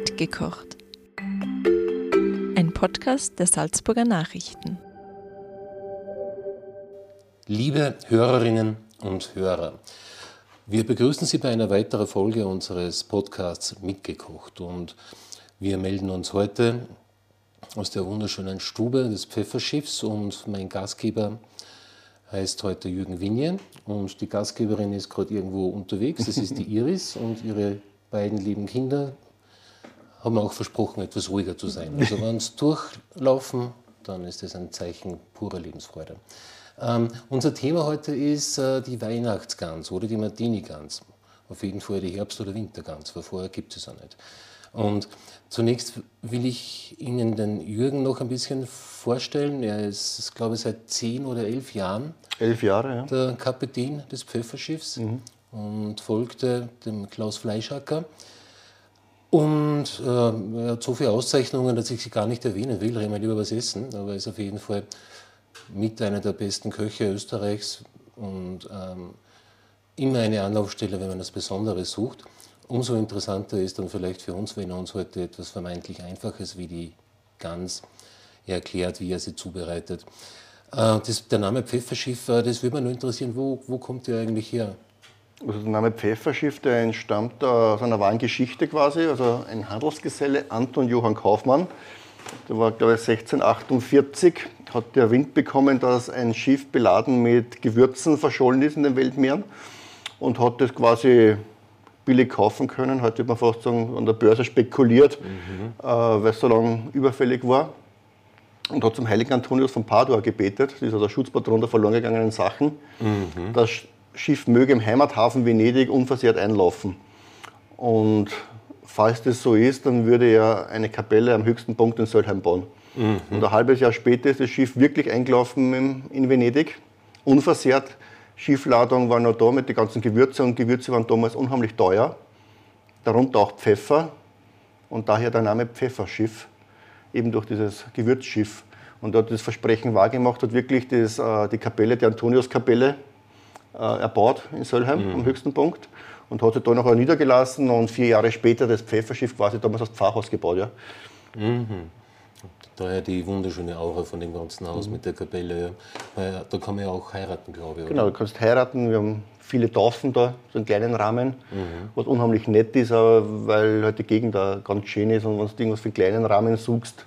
Mitgekocht. Ein Podcast der Salzburger Nachrichten. Liebe Hörerinnen und Hörer, wir begrüßen Sie bei einer weiteren Folge unseres Podcasts Mitgekocht und wir melden uns heute aus der wunderschönen Stube des Pfefferschiffs und mein Gastgeber heißt heute Jürgen Winje und die Gastgeberin ist gerade irgendwo unterwegs. Das ist die Iris und ihre beiden lieben Kinder haben auch versprochen, etwas ruhiger zu sein. Also wenn sie durchlaufen, dann ist das ein Zeichen purer Lebensfreude. Ähm, unser Thema heute ist äh, die Weihnachtsgans oder die Martini-Gans. Auf jeden Fall die Herbst- oder Wintergans, weil vorher gibt es auch nicht. Und zunächst will ich Ihnen den Jürgen noch ein bisschen vorstellen. Er ist, glaube ich, seit zehn oder elf Jahren elf Jahre, ja. der Kapitän des Pfefferschiffs mhm. und folgte dem Klaus Fleischacker. Und äh, er hat so viele Auszeichnungen, dass ich sie gar nicht erwähnen will. Reden wir lieber was essen. Aber er ist auf jeden Fall mit einer der besten Köche Österreichs und ähm, immer eine Anlaufstelle, wenn man das Besondere sucht. Umso interessanter ist dann vielleicht für uns, wenn er uns heute etwas vermeintlich Einfaches wie die Gans erklärt, wie er sie zubereitet. Äh, das, der Name Pfefferschiff, äh, das würde mich nur interessieren, wo, wo kommt der eigentlich her? Also der Name Pfefferschiff, der entstammt aus einer wahren Geschichte quasi. Also ein Handelsgeselle, Anton Johann Kaufmann, der war, glaube ich, 1648, hat der Wind bekommen, dass ein Schiff beladen mit Gewürzen verschollen ist in den Weltmeeren und hat das quasi billig kaufen können. Heute würde man fast sagen, an der Börse spekuliert, mhm. äh, weil es so lange überfällig war. Und hat zum heiligen Antonius von Padua gebetet, dieser der Schutzpatron der verloren gegangenen Sachen. Mhm. Das Schiff möge im Heimathafen Venedig unversehrt einlaufen. Und falls das so ist, dann würde er eine Kapelle am höchsten Punkt in Söldheim bauen. Mhm. Und ein halbes Jahr später ist das Schiff wirklich eingelaufen in Venedig, unversehrt. Schiffladung war noch da mit den ganzen Gewürzen und Gewürze waren damals unheimlich teuer. Darunter auch Pfeffer und daher der Name Pfefferschiff, eben durch dieses Gewürzschiff. Und dort das Versprechen wahrgemacht, hat wirklich das, äh, die Kapelle, die Antoniuskapelle, erbaut in Söllheim mhm. am höchsten Punkt und hat sich da noch niedergelassen und vier Jahre später das Pfefferschiff quasi damals als Pfarrhaus gebaut. Ja. Mhm. Daher die wunderschöne Aura von dem ganzen Haus mhm. mit der Kapelle. Da kann man ja auch heiraten, glaube ich. Genau, du kannst heiraten. Wir haben viele Taufen da, so einen kleinen Rahmen, mhm. was unheimlich nett ist, weil halt die Gegend da ganz schön ist und wenn du irgendwas für einen kleinen Rahmen suchst,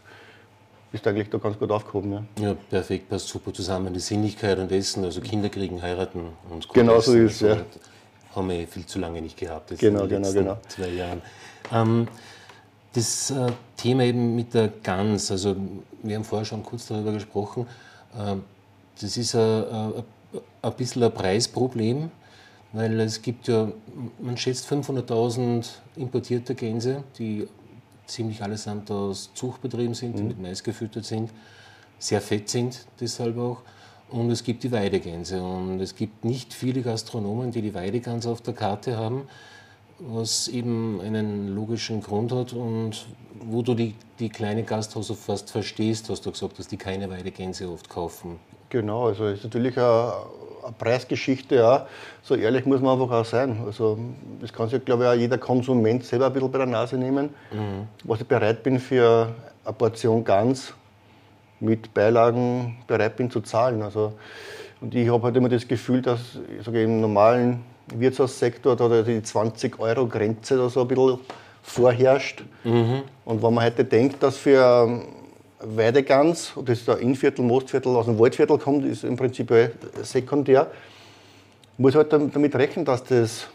bist du eigentlich da ganz gut aufgehoben. Ja, ja perfekt, passt super zusammen. Die Sinnlichkeit und Essen, also Kinder kriegen, heiraten und Genau so ist es, ja. Haben wir viel zu lange nicht gehabt. Das genau, genau, genau. Zwei Jahren. Ähm, das äh, Thema eben mit der Gans, also wir haben vorher schon kurz darüber gesprochen, äh, das ist ein bisschen ein Preisproblem, weil es gibt ja, man schätzt 500.000 importierte Gänse, die ziemlich allesamt aus Zuchtbetrieben sind, die mhm. mit Mais gefüttert sind, sehr fett sind deshalb auch. Und es gibt die Weidegänse. Und es gibt nicht viele Gastronomen, die die Weidegans auf der Karte haben was eben einen logischen Grund hat und wo du die, die kleine Gasthäuser fast verstehst, hast du gesagt, dass die keine Weidegänse oft kaufen. Genau, also ist natürlich eine Preisgeschichte, ja. So ehrlich muss man einfach auch sein. Also das kann sich, glaube ich, auch jeder Konsument selber ein bisschen bei der Nase nehmen, mhm. was ich bereit bin für eine Portion Gans mit Beilagen bereit bin zu zahlen. Also, und ich habe halt immer das Gefühl, dass sage, im normalen Wirtschaftssektor da die 20-Euro-Grenze da so ein bisschen vorherrscht. Mhm. Und wenn man heute denkt, dass für Weidegans, das ist der Innviertel, Mostviertel, aus dem Waldviertel kommt, ist im Prinzip sekundär, muss halt damit rechnen, dass das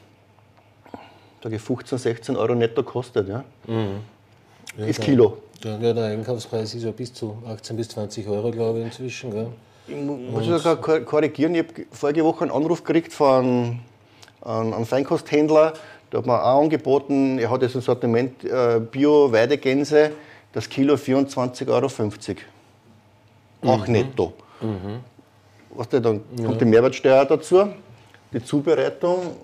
sage ich, 15, 16 Euro netto kostet. Ja? Mhm. Ja, ist Kilo. Der, der, Einkaufspreis ist ja bis zu 18 bis 20 Euro, glaube ich, inzwischen. Gell? Ich muss sogar korrigieren, ich habe vorige Woche einen Anruf gekriegt von einen Feinkosthändler. Da hat man auch angeboten, er hat jetzt ein Sortiment äh, Bio-Weidegänse, das Kilo 24,50 Euro. Auch mhm. netto. Mhm. Was denn, dann kommt ja. die Mehrwertsteuer dazu, die Zubereitung.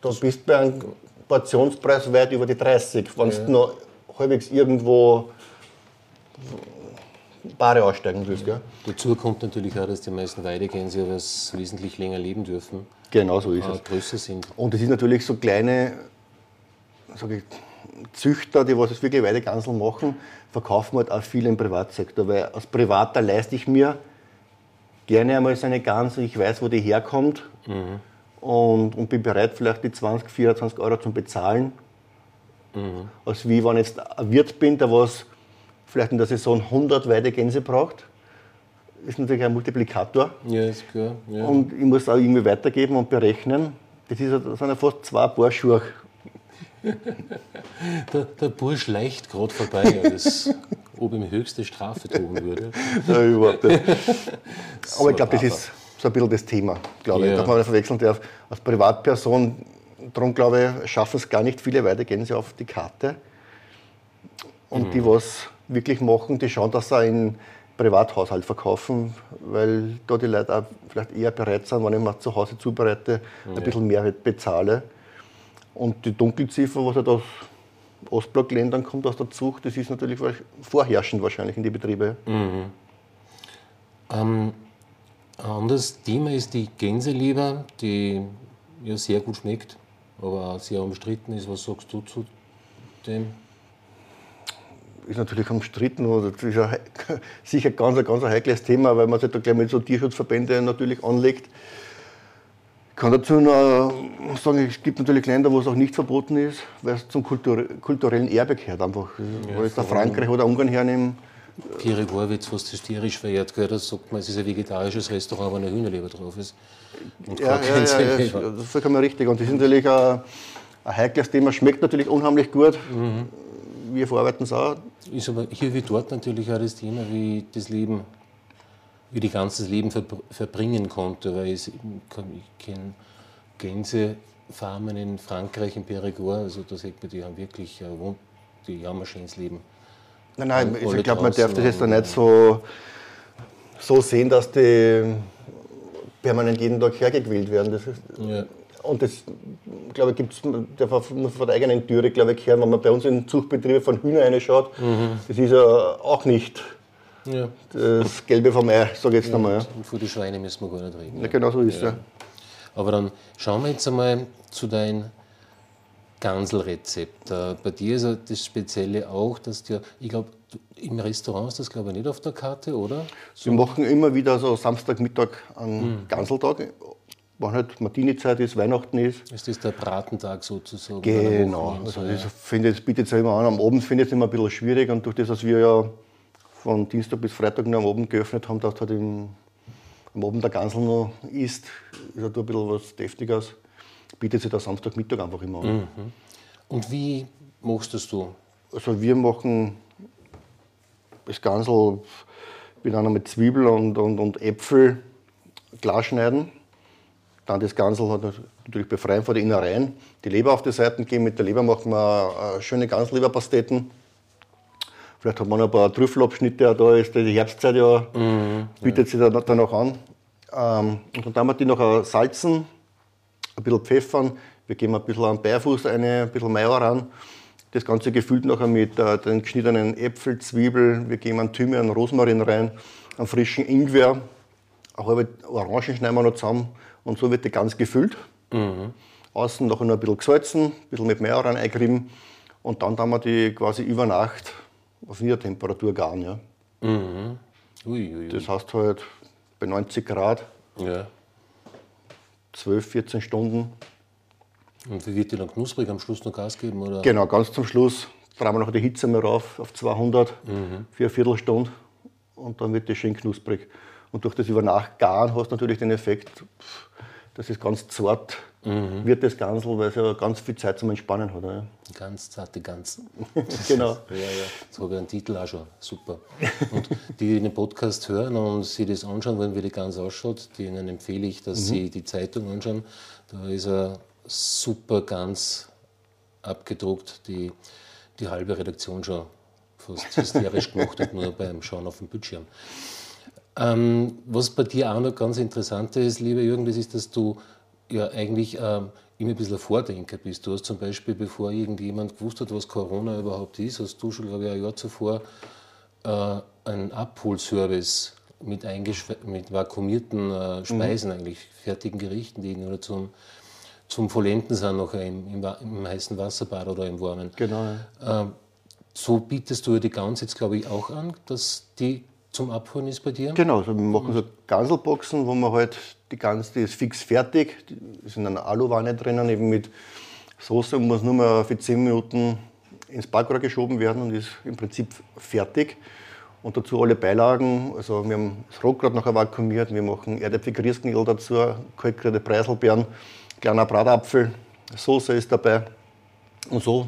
Da bist du bei einem Portionspreis weit über die 30, wenn ja. du noch halbwegs irgendwo Bare aussteigen willst. Gell? Dazu kommt natürlich auch, dass die meisten Weidegänse was wesentlich länger leben dürfen. Genau so ist äh, es. Größer sind. Und es ist natürlich so kleine, sage ich, Züchter, die was jetzt wirklich Weideganseln machen, verkaufen halt auch viel im Privatsektor, weil als Privater leiste ich mir gerne einmal seine Gans, ich weiß, wo die herkommt mhm. und, und bin bereit, vielleicht die 20, 24 Euro zu bezahlen. Mhm. Als wie wenn ich jetzt ein Wirt bin, der was vielleicht in der Saison 100 Weidegänse braucht ist natürlich ein Multiplikator. Ja, ist klar. Ja. Und ich muss auch irgendwie weitergeben und berechnen. Das, ist, das sind ja fast zwei Paar Schuhe. Der, der Bursch leicht gerade vorbei, als ob ihm höchste Strafe drohen würde. Ja, überhaupt nicht. Aber ich glaube, das ist so ein bisschen das Thema, glaube ja. ich, dass man das verwechseln darf. Als Privatperson, darum glaube ich, schaffen es gar nicht viele Weitergänse auf die Karte. Und mhm. die, was wirklich machen, die schauen, dass sie in Privathaushalt verkaufen, weil da die Leute auch vielleicht eher bereit sind, wenn ich mir zu Hause zubereite, ein bisschen mehr bezahle. Und die Dunkelziffer, was halt aus Ostblockländern kommt, aus der Zucht, das ist natürlich vorherrschend wahrscheinlich in die Betriebe. Mhm. Ähm, ein anderes Thema ist die Gänseleber, die ja sehr gut schmeckt, aber sehr umstritten ist. Was sagst du zu dem? ist natürlich umstritten und das ist ja sicher ganz, ganz ein heikles Thema, weil man sich da gleich mit so Tierschutzverbände natürlich anlegt. Ich kann dazu noch sagen, es gibt natürlich Länder, wo es auch nicht verboten ist, weil es zum Kultur kulturellen Erbe gehört einfach. Ja, ich da Frankreich oder Ungarn hernehme. Pire wird fast hysterisch verehrt, gell? da sagt man, es ist ein vegetarisches Restaurant, wo eine Hühnerleber drauf ist. Und ja, ja, ja, ja, das ist vollkommen richtig. Und das ist natürlich ein, ein heikles Thema, schmeckt natürlich unheimlich gut. Mhm wir verarbeiten es auch. Ist aber hier wie dort natürlich auch das Thema, wie das Leben, wie die ganze Leben verbringen konnte, weil ich, ich kenne Gänsefarmen in Frankreich, in Périgord, also da sieht man, die haben wirklich, äh, die haben ein schönes Leben. Nein, nein, ich glaube, man darf das jetzt da nicht so, so sehen, dass die permanent jeden Tag hergequält werden. Das ist, ja. Und das, glaube ich, gibt's, der muss von der eigenen Türe, glaube ich, hören, wenn man bei uns in Zuchtbetriebe von Hühner reinschaut. Mhm. Das ist ja auch nicht ja. das Gelbe vom Ei, sage ich jetzt ja, einmal. Ja. Und für die Schweine müssen wir gar nicht reden. Ja, genau so ist es. Ja. Aber dann schauen wir jetzt einmal zu deinem Ganselrezept. Äh, bei dir ist ja das Spezielle auch, dass du, ich glaube, im Restaurant ist das glaube ich nicht auf der Karte, oder? So. Wir machen immer wieder so Samstagmittag einen mhm. Ganseltag wann halt Martini-Zeit ist, Weihnachten ist. Ist das der Bratentag sozusagen? Genau. Also ich finde, das bietet sich immer an. Am Abend finde ich es immer ein bisschen schwierig und durch das, dass wir ja von Dienstag bis Freitag nur am Abend geöffnet haben, dass halt im, am Abend der Gansel noch isst, ist halt ein bisschen was Deftiges. Bietet sich der Samstagmittag einfach immer an. Mhm. Und wie machst das du? Also wir machen das Gansel mit einer mit Zwiebel und, und, und Äpfel klar schneiden dann das Ganze hat natürlich befreien von den Innereien. Die Leber auf die Seiten geben. Mit der Leber machen wir äh, schöne Ganzleberpasteten. Vielleicht hat man noch ein paar Trüffelabschnitte. Da ist die Herbstzeit ja, mhm, bietet ja. sich dann, noch an. Ähm, und dann haben wir die noch salzen, ein bisschen pfeffern. Wir geben ein bisschen an Beifuß rein, ein bisschen Mayo ran. Das Ganze gefüllt nachher mit äh, den geschnittenen Äpfel, Zwiebeln. Wir geben einen Thymian, Rosmarin rein, einen frischen Ingwer. Eine halbe Orangen schneiden wir noch zusammen und so wird die ganz gefüllt. Mhm. Außen noch ein bisschen gesalzen, ein bisschen mit Mehl rein eingerieben. Und dann haben wir die quasi über Nacht auf Niedertemperatur garen. Ja. Mhm. Ui, ui, ui. Das heißt halt bei 90 Grad. Ja. 12, 14 Stunden. Und wie wird die dann knusprig am Schluss noch Gas geben? Oder? Genau, ganz zum Schluss drehen wir noch die Hitze mehr rauf auf 200 mhm. für eine Viertelstunde und dann wird die schön knusprig. Und durch das Übernachgaren hast du natürlich den Effekt, das ist ganz zart mhm. wird, das Gansel, weil es ja ganz viel Zeit zum Entspannen hat. Ja. Ganz zarte Gans. genau. ja, ja. Jetzt habe ich einen Titel auch schon. Super. Und die den Podcast hören und sich das anschauen wollen, wie die Gans ausschaut, denen empfehle ich, dass mhm. sie die Zeitung anschauen. Da ist eine super Gans abgedruckt, die die halbe Redaktion schon fast hysterisch gemacht hat, nur beim Schauen auf dem Bildschirm. Ähm, was bei dir auch noch ganz interessant ist, lieber Jürgen, das ist, dass du ja eigentlich ähm, immer ein bisschen ein Vordenker bist. Du hast zum Beispiel, bevor irgendjemand gewusst hat, was Corona überhaupt ist, hast du schon, glaube ich, ein Jahr zuvor äh, einen Abholservice mit, mit vakuumierten äh, Speisen, mhm. eigentlich fertigen Gerichten, die nur zum, zum Vollenden sind, noch im, im, im, heißen Wasserbad oder im warmen. Genau. Ja. Ähm, so bietest du ja die Gans jetzt, glaube ich, auch an, dass die zum Abholen ist bei dir? Genau, also wir machen so Ganselboxen, wo man halt die Gans, die ist fix fertig, die ist in einer Aluwanne drinnen, eben mit Soße und muss nur mal für 10 Minuten ins Backrohr geschoben werden und ist im Prinzip fertig. Und dazu alle Beilagen, also wir haben das Rotkraut nachher vakuumiert, wir machen Erdäpfel Grießknödel dazu, kalkrierte Preiselbeeren, kleiner Bratapfel, Soße ist dabei. Und so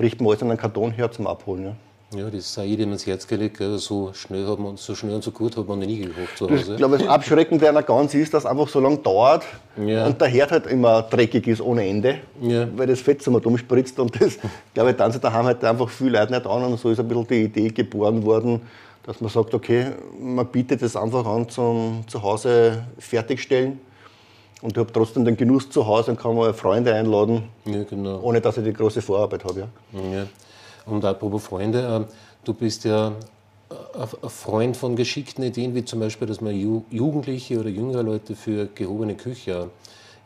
richten wir alles in einen Karton her zum Abholen. Ja. Ja, das ist auch jedem ins Herz gelegt. So schnell, hat man, so schnell und so gut hat man nie gekocht zu Hause. Ich glaube, das Abschreckende einer Gans ist, dass es einfach so lange dauert ja. und der Herd halt immer dreckig ist ohne Ende, ja. weil das Fett so mal dumm spritzt. Und das, glaube ich, dann sie daheim halt einfach viele Leute nicht an. Und so ist ein bisschen die Idee geboren worden, dass man sagt, okay, man bietet das einfach an zum zu Hause fertigstellen. Und ich habe trotzdem den Genuss zu Hause und kann mal Freunde einladen, ja, genau. ohne dass ich die große Vorarbeit habe. Ja. ja. Und apropos Freunde, ähm, du bist ja ein Freund von geschickten Ideen, wie zum Beispiel, dass man Jugendliche oder jüngere Leute für gehobene Küche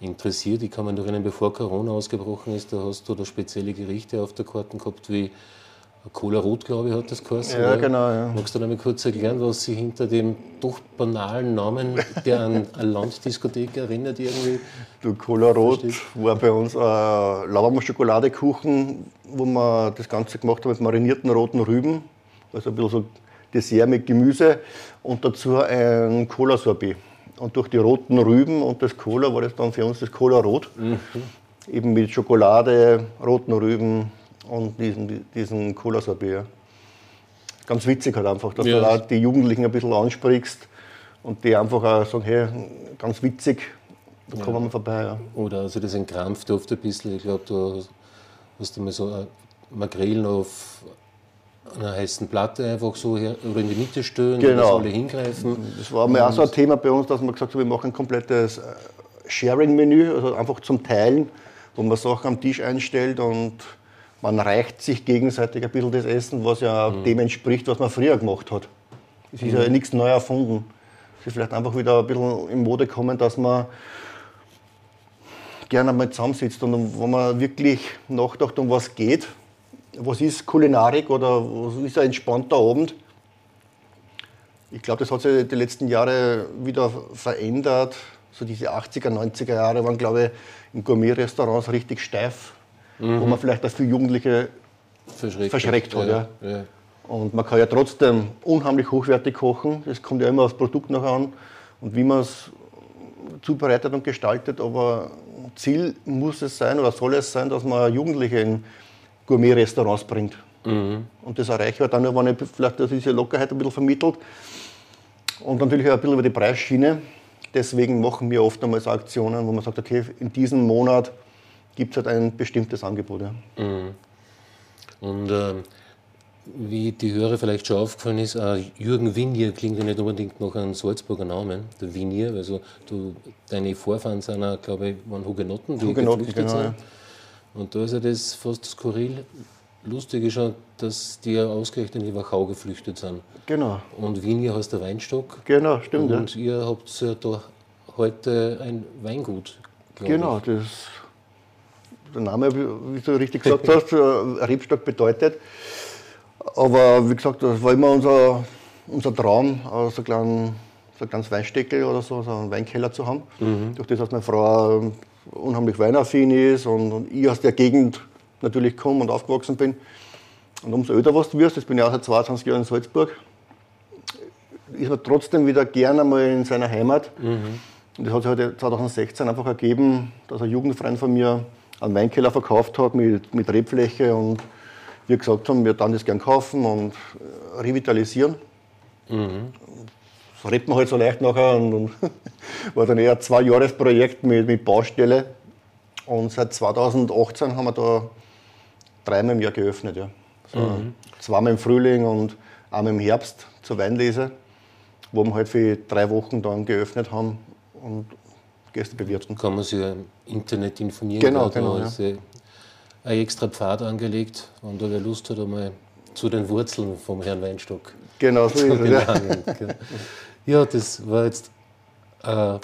interessiert. Ich kann mich noch erinnern, bevor Corona ausgebrochen ist, da hast du da spezielle Gerichte auf der Karte gehabt, wie Cola Rot, glaube ich, hat das geheißen. Ja, genau. Ja. Magst du mal kurz erklären, was sich hinter dem doch banalen Namen, der an eine Landdiskothek erinnert, irgendwie? Du, Cola Rot war bei uns ein Lauermann-Schokoladekuchen, wo wir das Ganze gemacht haben mit marinierten roten Rüben. Also ein bisschen so Dessert mit Gemüse und dazu ein Cola-Sorbet. Und durch die roten Rüben und das Cola war das dann für uns das Cola Rot. Mhm. Eben mit Schokolade, roten Rüben, und diesen, diesen Cola-Sorbet. Ganz witzig halt einfach, dass ja. du auch die Jugendlichen ein bisschen ansprichst und die einfach auch sagen, hey, ganz witzig, da ja. kommen wir vorbei. Ja. Oder also das entkrampft oft ein bisschen. Ich glaube, du hast einmal so Makrelen auf einer heißen Platte einfach so her, oder in die Mitte stellen, genau. dass alle hingreifen. Das war mir auch so ein Thema bei uns, dass wir gesagt haben, wir machen ein komplettes äh, Sharing-Menü, also einfach zum Teilen, wo man Sachen am Tisch einstellt und man reicht sich gegenseitig ein bisschen das Essen, was ja mhm. dem entspricht, was man früher gemacht hat. Es ist mhm. ja nichts neu erfunden. Es ist vielleicht einfach wieder ein bisschen in Mode kommen, dass man gerne mal zusammensitzt und wo man wirklich nachdenkt, um was geht. Was ist Kulinarik oder was ist ein entspannter Abend? Ich glaube, das hat sich die letzten Jahre wieder verändert. So diese 80er, 90er Jahre waren, glaube ich, in Gourmet-Restaurants richtig steif mhm. wo man vielleicht auch viele Jugendliche verschreckt, verschreckt hat. Ja. ja. Und man kann ja trotzdem unheimlich hochwertig kochen. Das kommt ja immer aufs Produkt noch an und wie man es zubereitet und gestaltet. Aber Ziel muss es sein oder soll es sein, dass man Jugendliche in Gourmet-Restaurants bringt. Mhm. Und das erreiche ich dann nur, wenn ich vielleicht diese Lockerheit ein bisschen vermittelt. Und natürlich auch ein bisschen über die Preisschiene. Deswegen machen wir oft einmal so Aktionen, wo man sagt, okay, in diesem Monat gibt es halt ein bestimmtes Angebot. Ja. Mhm. Und äh, wie die Hörer vielleicht schon aufgefallen ist, äh, Jürgen Winier klingt ja nicht unbedingt nach einem Salzburger Namen, der Winier. Also du, deine Vorfahren sind auch, glaube ich, waren Hugenotten, die Hugenotten, genau, sind. Ja. Und da ist ja das fast skurril. Lustig ist schon, dass die ja ausgerechnet in die Wachau geflüchtet sind. Genau. Und Winier heißt der Weinstock. Genau, stimmt. Und ja. ihr habt ja da heute ein Weingut. Genau, ich. das der Name, wie du richtig gesagt hast, Rebstock bedeutet. Aber wie gesagt, das war immer unser, unser Traum, so, kleinen, so ein kleines Weinsteckel oder so, so einen Weinkeller zu haben. Mhm. Durch das, dass meine Frau unheimlich weinaffin ist und, und ich aus der Gegend natürlich komme und aufgewachsen bin. Und umso älter was du wirst, jetzt bin ich auch seit 22 Jahren in Salzburg, ist man trotzdem wieder gerne mal in seiner Heimat. Mhm. Und das hat sich halt 2016 einfach ergeben, dass ein Jugendfreund von mir einen Weinkeller verkauft hat mit, mit Rebfläche und wir gesagt haben, wir dann das gern kaufen und äh, revitalisieren. Mhm. Das redet man halt so leicht nachher und, und war dann eher ein Zwei-Jahres-Projekt mit, mit Baustelle. Und seit 2018 haben wir da dreimal im Jahr geöffnet. Ja. So mhm. Zweimal im Frühling und einmal im Herbst zur Weinlese, wo wir halt für drei Wochen dann geöffnet haben und Gäste bewirten. Kann man sich im Internet informieren. Genau, genau. Ja. Ist ein extra Pfad angelegt, wenn da wer Lust hat, einmal zu den Wurzeln vom Herrn Weinstock. Genau, so ist es. Ja. ja, das war jetzt eine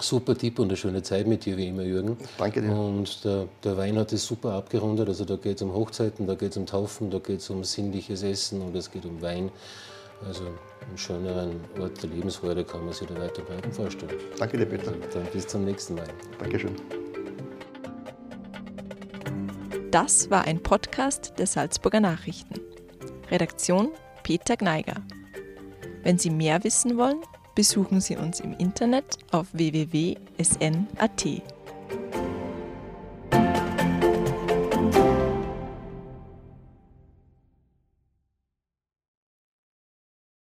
Super Tipp und eine schöne Zeit mit dir, wie immer, Jürgen. Danke dir. Und der, der Wein hat es super abgerundet. Also da geht es um Hochzeiten, da geht es um Taufen, da geht es um sinnliches Essen und es geht um Wein. Also einen schöneren Ort der Lebensfreude kann man sich da weiter bleiben vorstellen. Danke dir, Peter. Dann bis zum nächsten Mal. Dankeschön. Das war ein Podcast der Salzburger Nachrichten. Redaktion Peter Gneiger. Wenn Sie mehr wissen wollen, besuchen Sie uns im Internet auf www.sn.at.